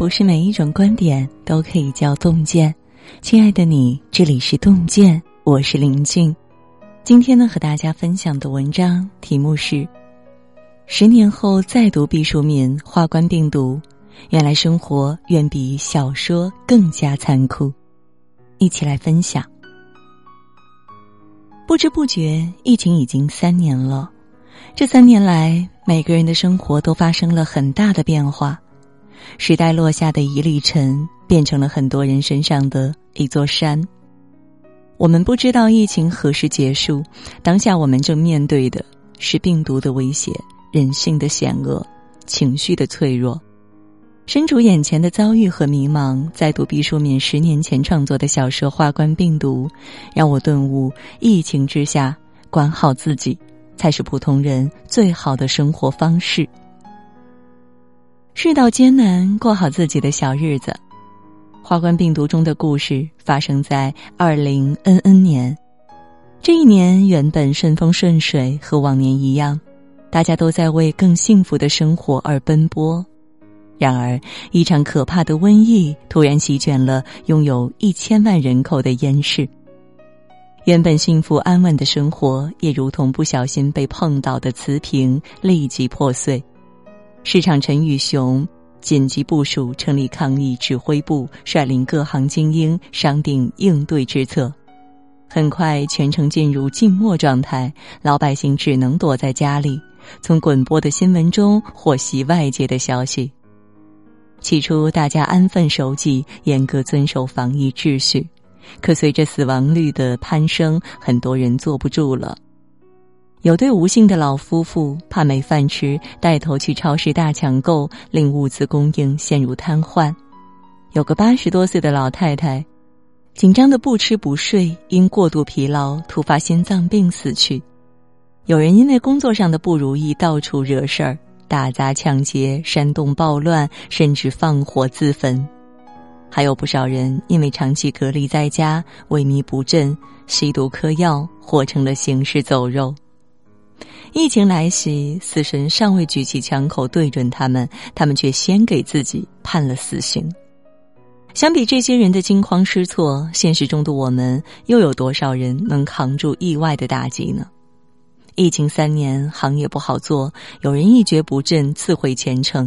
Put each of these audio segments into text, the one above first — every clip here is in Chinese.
不是每一种观点都可以叫洞见。亲爱的你，这里是洞见，我是林静。今天呢，和大家分享的文章题目是：十年后再读毕淑敏《花冠病毒》，原来生活远比小说更加残酷。一起来分享。不知不觉，疫情已经三年了。这三年来，每个人的生活都发生了很大的变化。时代落下的一粒尘，变成了很多人身上的一座山。我们不知道疫情何时结束，当下我们正面对的是病毒的威胁、人性的险恶、情绪的脆弱。身处眼前的遭遇和迷茫，在读毕淑敏十年前创作的小说《花冠病毒》，让我顿悟：疫情之下，管好自己，才是普通人最好的生活方式。世道艰难，过好自己的小日子。花冠病毒中的故事发生在二零 N N 年，这一年原本顺风顺水，和往年一样，大家都在为更幸福的生活而奔波。然而，一场可怕的瘟疫突然席卷了拥有一千万人口的燕市，原本幸福安稳的生活也如同不小心被碰倒的瓷瓶，立即破碎。市场陈宇雄紧急部署，成立抗疫指挥部，率领各行精英商定应对之策。很快，全城进入静默状态，老百姓只能躲在家里，从滚播的新闻中获悉外界的消息。起初，大家安分守己，严格遵守防疫秩序，可随着死亡率的攀升，很多人坐不住了。有对无姓的老夫妇怕没饭吃，带头去超市大抢购，令物资供应陷入瘫痪；有个八十多岁的老太太，紧张的不吃不睡，因过度疲劳突发心脏病死去；有人因为工作上的不如意到处惹事儿，打砸抢劫、煽动暴乱，甚至放火自焚；还有不少人因为长期隔离在家，萎靡不振，吸毒嗑药，活成了行尸走肉。疫情来袭，死神尚未举起枪口对准他们，他们却先给自己判了死刑。相比这些人的惊慌失措，现实中的我们又有多少人能扛住意外的打击呢？疫情三年，行业不好做，有人一蹶不振，自毁前程；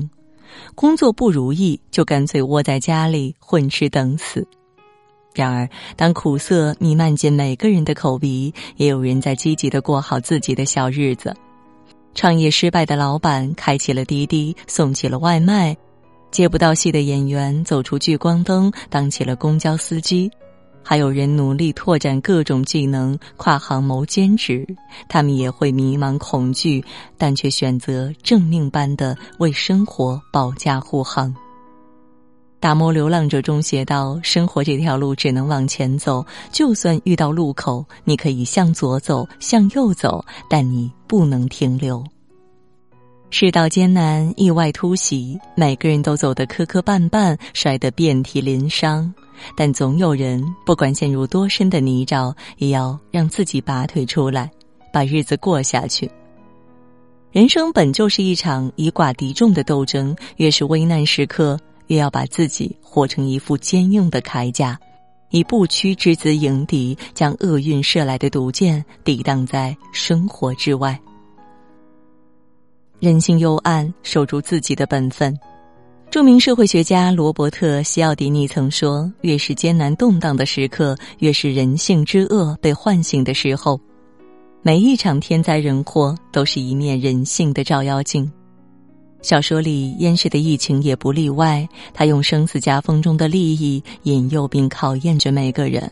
工作不如意，就干脆窝在家里混吃等死。然而，当苦涩弥漫进每个人的口鼻，也有人在积极的过好自己的小日子。创业失败的老板开启了滴滴，送起了外卖；接不到戏的演员走出聚光灯，当起了公交司机。还有人努力拓展各种技能，跨行谋兼职。他们也会迷茫恐惧，但却选择正命般的为生活保驾护航。打磨流浪者中写道：“生活这条路只能往前走，就算遇到路口，你可以向左走，向右走，但你不能停留。世道艰难，意外突袭，每个人都走得磕磕绊绊，摔得遍体鳞伤，但总有人不管陷入多深的泥沼，也要让自己拔腿出来，把日子过下去。人生本就是一场以寡敌众的斗争，越是危难时刻。”越要把自己活成一副坚硬的铠甲，以不屈之姿迎敌，将厄运射来的毒箭抵挡在生活之外。人性幽暗，守住自己的本分。著名社会学家罗伯特·西奥迪尼曾说：“越是艰难动荡的时刻，越是人性之恶被唤醒的时候。每一场天灾人祸，都是一面人性的照妖镜。”小说里淹世的疫情也不例外，他用生死夹缝中的利益引诱并考验着每个人。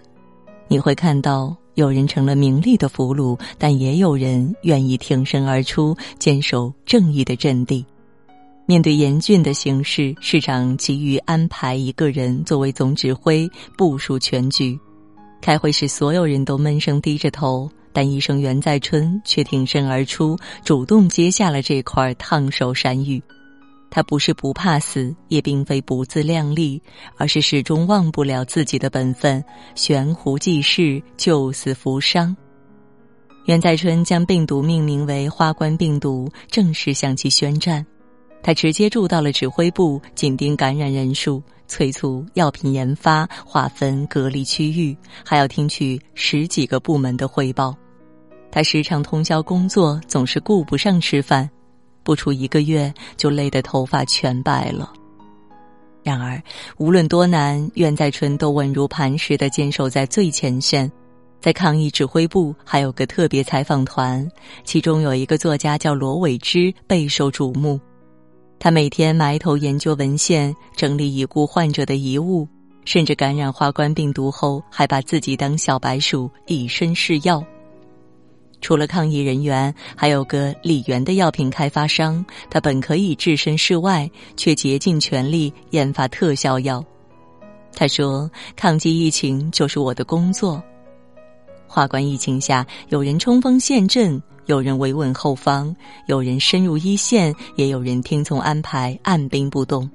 你会看到，有人成了名利的俘虏，但也有人愿意挺身而出，坚守正义的阵地。面对严峻的形势，市长急于安排一个人作为总指挥，部署全局。开会时，所有人都闷声低着头。但医生袁在春却挺身而出，主动接下了这块烫手山芋。他不是不怕死，也并非不自量力，而是始终忘不了自己的本分，悬壶济世，救死扶伤。袁在春将病毒命名为“花冠病毒”，正式向其宣战。他直接住到了指挥部，紧盯感染人数，催促药品研发，划分隔离区域，还要听取十几个部门的汇报。他时常通宵工作，总是顾不上吃饭，不出一个月就累得头发全白了。然而，无论多难，袁在春都稳如磐石的坚守在最前线。在抗疫指挥部还有个特别采访团，其中有一个作家叫罗伟之，备受瞩目。他每天埋头研究文献，整理已故患者的遗物，甚至感染花冠病毒后，还把自己当小白鼠，以身试药。除了抗疫人员，还有个李源的药品开发商，他本可以置身事外，却竭尽全力研发特效药。他说：“抗击疫情就是我的工作。”华冠疫情下，有人冲锋陷阵，有人维稳后方，有人深入一线，也有人听从安排按兵不动。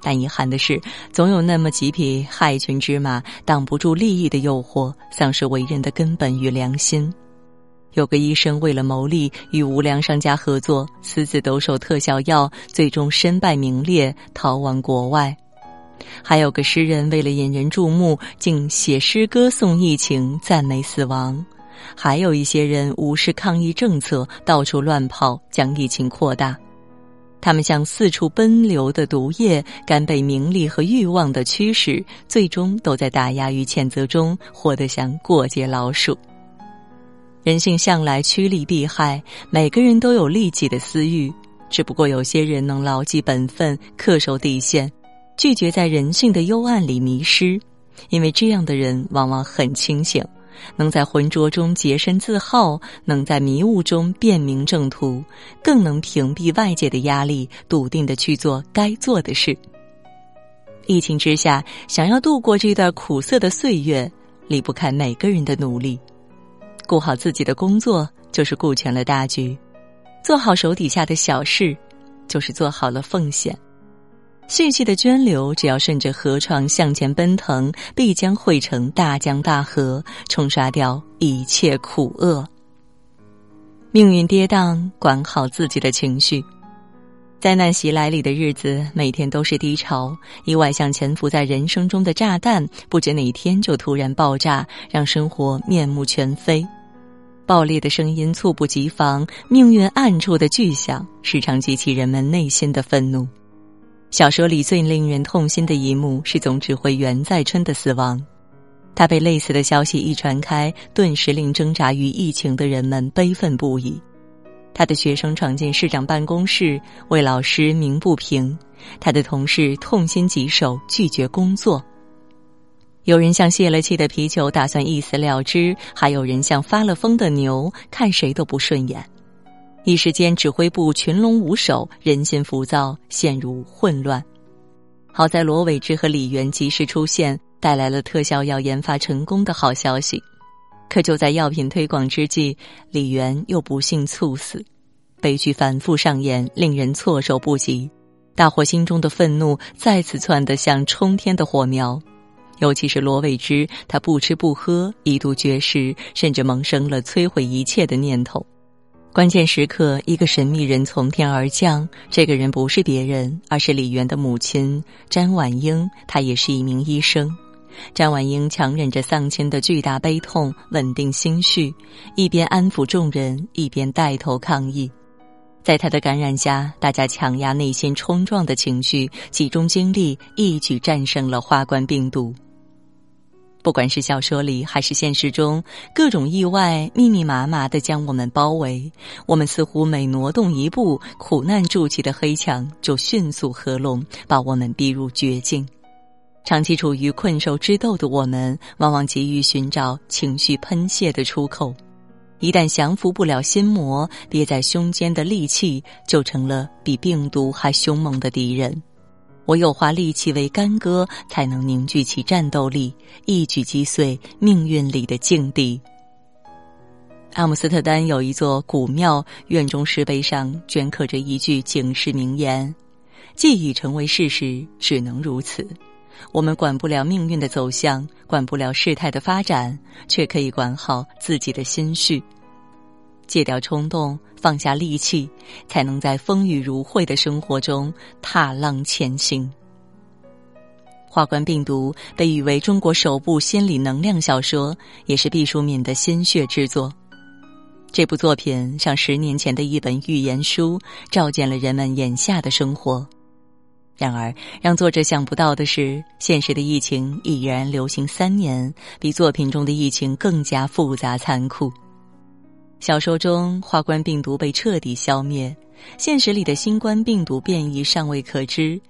但遗憾的是，总有那么几匹害群之马挡不住利益的诱惑，丧失为人的根本与良心。有个医生为了牟利与无良商家合作，私自兜售特效药，最终身败名裂，逃亡国外。还有个诗人为了引人注目，竟写诗歌颂疫情，赞美死亡；还有一些人无视抗疫政策，到处乱跑，将疫情扩大。他们像四处奔流的毒液，甘被名利和欲望的驱使，最终都在打压与谴责中活得像过街老鼠。人性向来趋利避害，每个人都有利己的私欲，只不过有些人能牢记本分，恪守底线。拒绝在人性的幽暗里迷失，因为这样的人往往很清醒，能在浑浊中洁身自好，能在迷雾中辨明正途，更能屏蔽外界的压力，笃定的去做该做的事。疫情之下，想要度过这段苦涩的岁月，离不开每个人的努力。顾好自己的工作，就是顾全了大局；做好手底下的小事，就是做好了奉献。细细的涓流，只要顺着河床向前奔腾，必将汇成大江大河，冲刷掉一切苦厄。命运跌宕，管好自己的情绪。灾难袭来里的日子，每天都是低潮。意外像潜伏在人生中的炸弹，不知哪天就突然爆炸，让生活面目全非。爆裂的声音猝不及防，命运暗处的巨响，时常激起人们内心的愤怒。小说里最令人痛心的一幕是总指挥袁在春的死亡，他被累死的消息一传开，顿时令挣扎于疫情的人们悲愤不已。他的学生闯进市长办公室，为老师鸣不平；他的同事痛心疾首，拒绝工作。有人像泄了气的皮球，打算一死了之；还有人像发了疯的牛，看谁都不顺眼。一时间，指挥部群龙无首，人心浮躁，陷入混乱。好在罗伟志和李元及时出现，带来了特效药研发成功的好消息。可就在药品推广之际，李元又不幸猝死，悲剧反复上演，令人措手不及。大伙心中的愤怒再次窜得像冲天的火苗，尤其是罗伟之，他不吃不喝，一度绝食，甚至萌生了摧毁一切的念头。关键时刻，一个神秘人从天而降。这个人不是别人，而是李媛的母亲詹婉英。她也是一名医生。詹婉英强忍着丧亲的巨大悲痛，稳定心绪，一边安抚众人，一边带头抗议。在他的感染下，大家强压内心冲撞的情绪，集中精力，一举战胜了花冠病毒。不管是小说里还是现实中，各种意外密密麻麻的将我们包围，我们似乎每挪动一步，苦难筑起的黑墙就迅速合拢，把我们逼入绝境。长期处于困兽之斗的我们，往往急于寻找情绪喷泄的出口，一旦降服不了心魔，憋在胸间的戾气就成了比病毒还凶猛的敌人。唯有化戾气为干戈，才能凝聚起战斗力，一举击碎命运里的境地。阿姆斯特丹有一座古庙，院中石碑上镌刻着一句警示名言：“既已成为事实，只能如此。”我们管不了命运的走向，管不了事态的发展，却可以管好自己的心绪。戒掉冲动，放下戾气，才能在风雨如晦的生活中踏浪前行。《花冠病毒》被誉为中国首部心理能量小说，也是毕淑敏的心血之作。这部作品像十年前的一本预言书，照见了人们眼下的生活。然而，让作者想不到的是，现实的疫情已然流行三年，比作品中的疫情更加复杂残酷。小说中，花冠病毒被彻底消灭，现实里的新冠病毒变异尚未可知。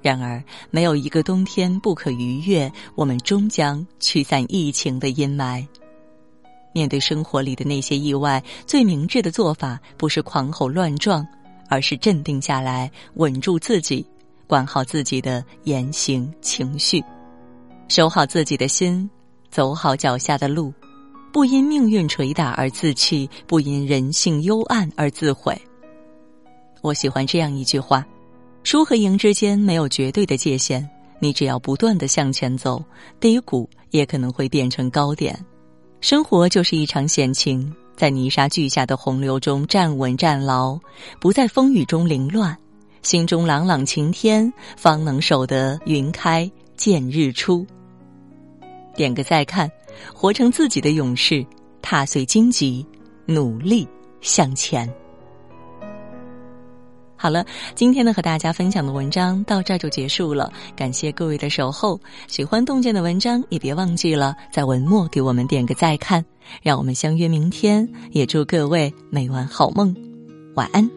然而，没有一个冬天不可逾越，我们终将驱散疫情的阴霾。面对生活里的那些意外，最明智的做法不是狂吼乱撞，而是镇定下来，稳住自己。管好自己的言行情绪，守好自己的心，走好脚下的路，不因命运捶打而自弃，不因人性幽暗而自毁。我喜欢这样一句话：输和赢之间没有绝对的界限，你只要不断的向前走，低谷也可能会变成高点。生活就是一场险情，在泥沙俱下的洪流中站稳站牢，不在风雨中凌乱。心中朗朗晴天，方能守得云开见日出。点个再看，活成自己的勇士，踏碎荆棘，努力向前。好了，今天呢和大家分享的文章到这儿就结束了，感谢各位的守候。喜欢洞见的文章，也别忘记了在文末给我们点个再看。让我们相约明天，也祝各位每晚好梦，晚安。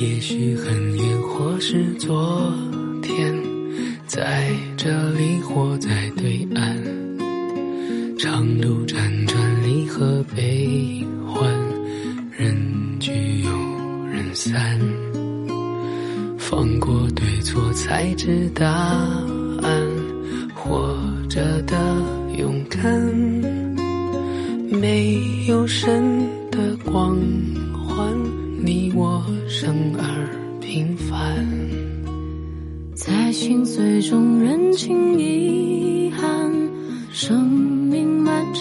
也许很远，或是昨天，在这里或在对岸，长路辗转，离合悲欢，人聚又人散，放过对错，才知答案，活着的勇敢，没有神的光环。你我生而平凡，在心碎中认清遗憾。生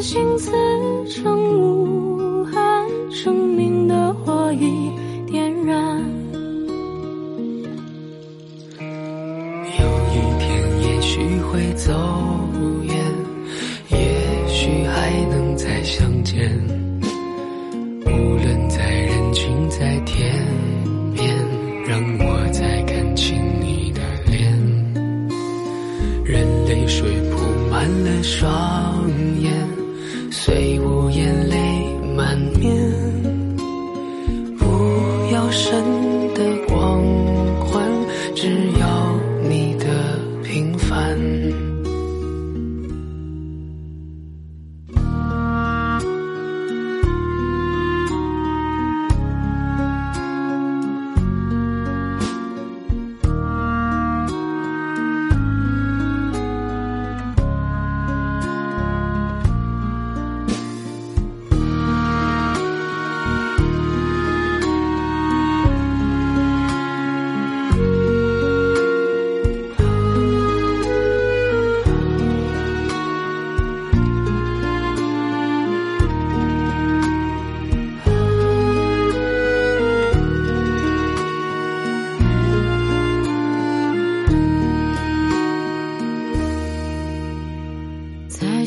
心此生无憾，生命的火已点燃。有一天也许会走远，也许还能再相见，无论在人群在天边。让我再看清你的脸，任泪水铺满了双眼，虽无言泪满面，不要神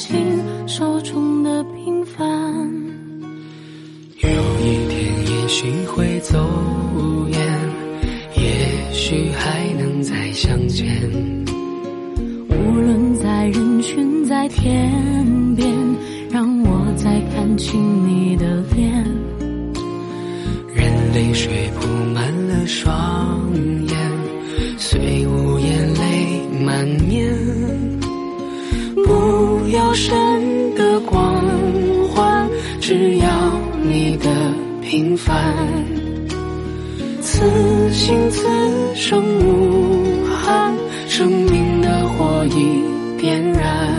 握紧手中的平凡。有一天，也许会走远，也许还能再相见。无论在人群在天边，让我再看清你的脸。任泪水铺满了双眼，虽要神的光环，只要你的平凡。此心此生无憾，生命的火已点燃。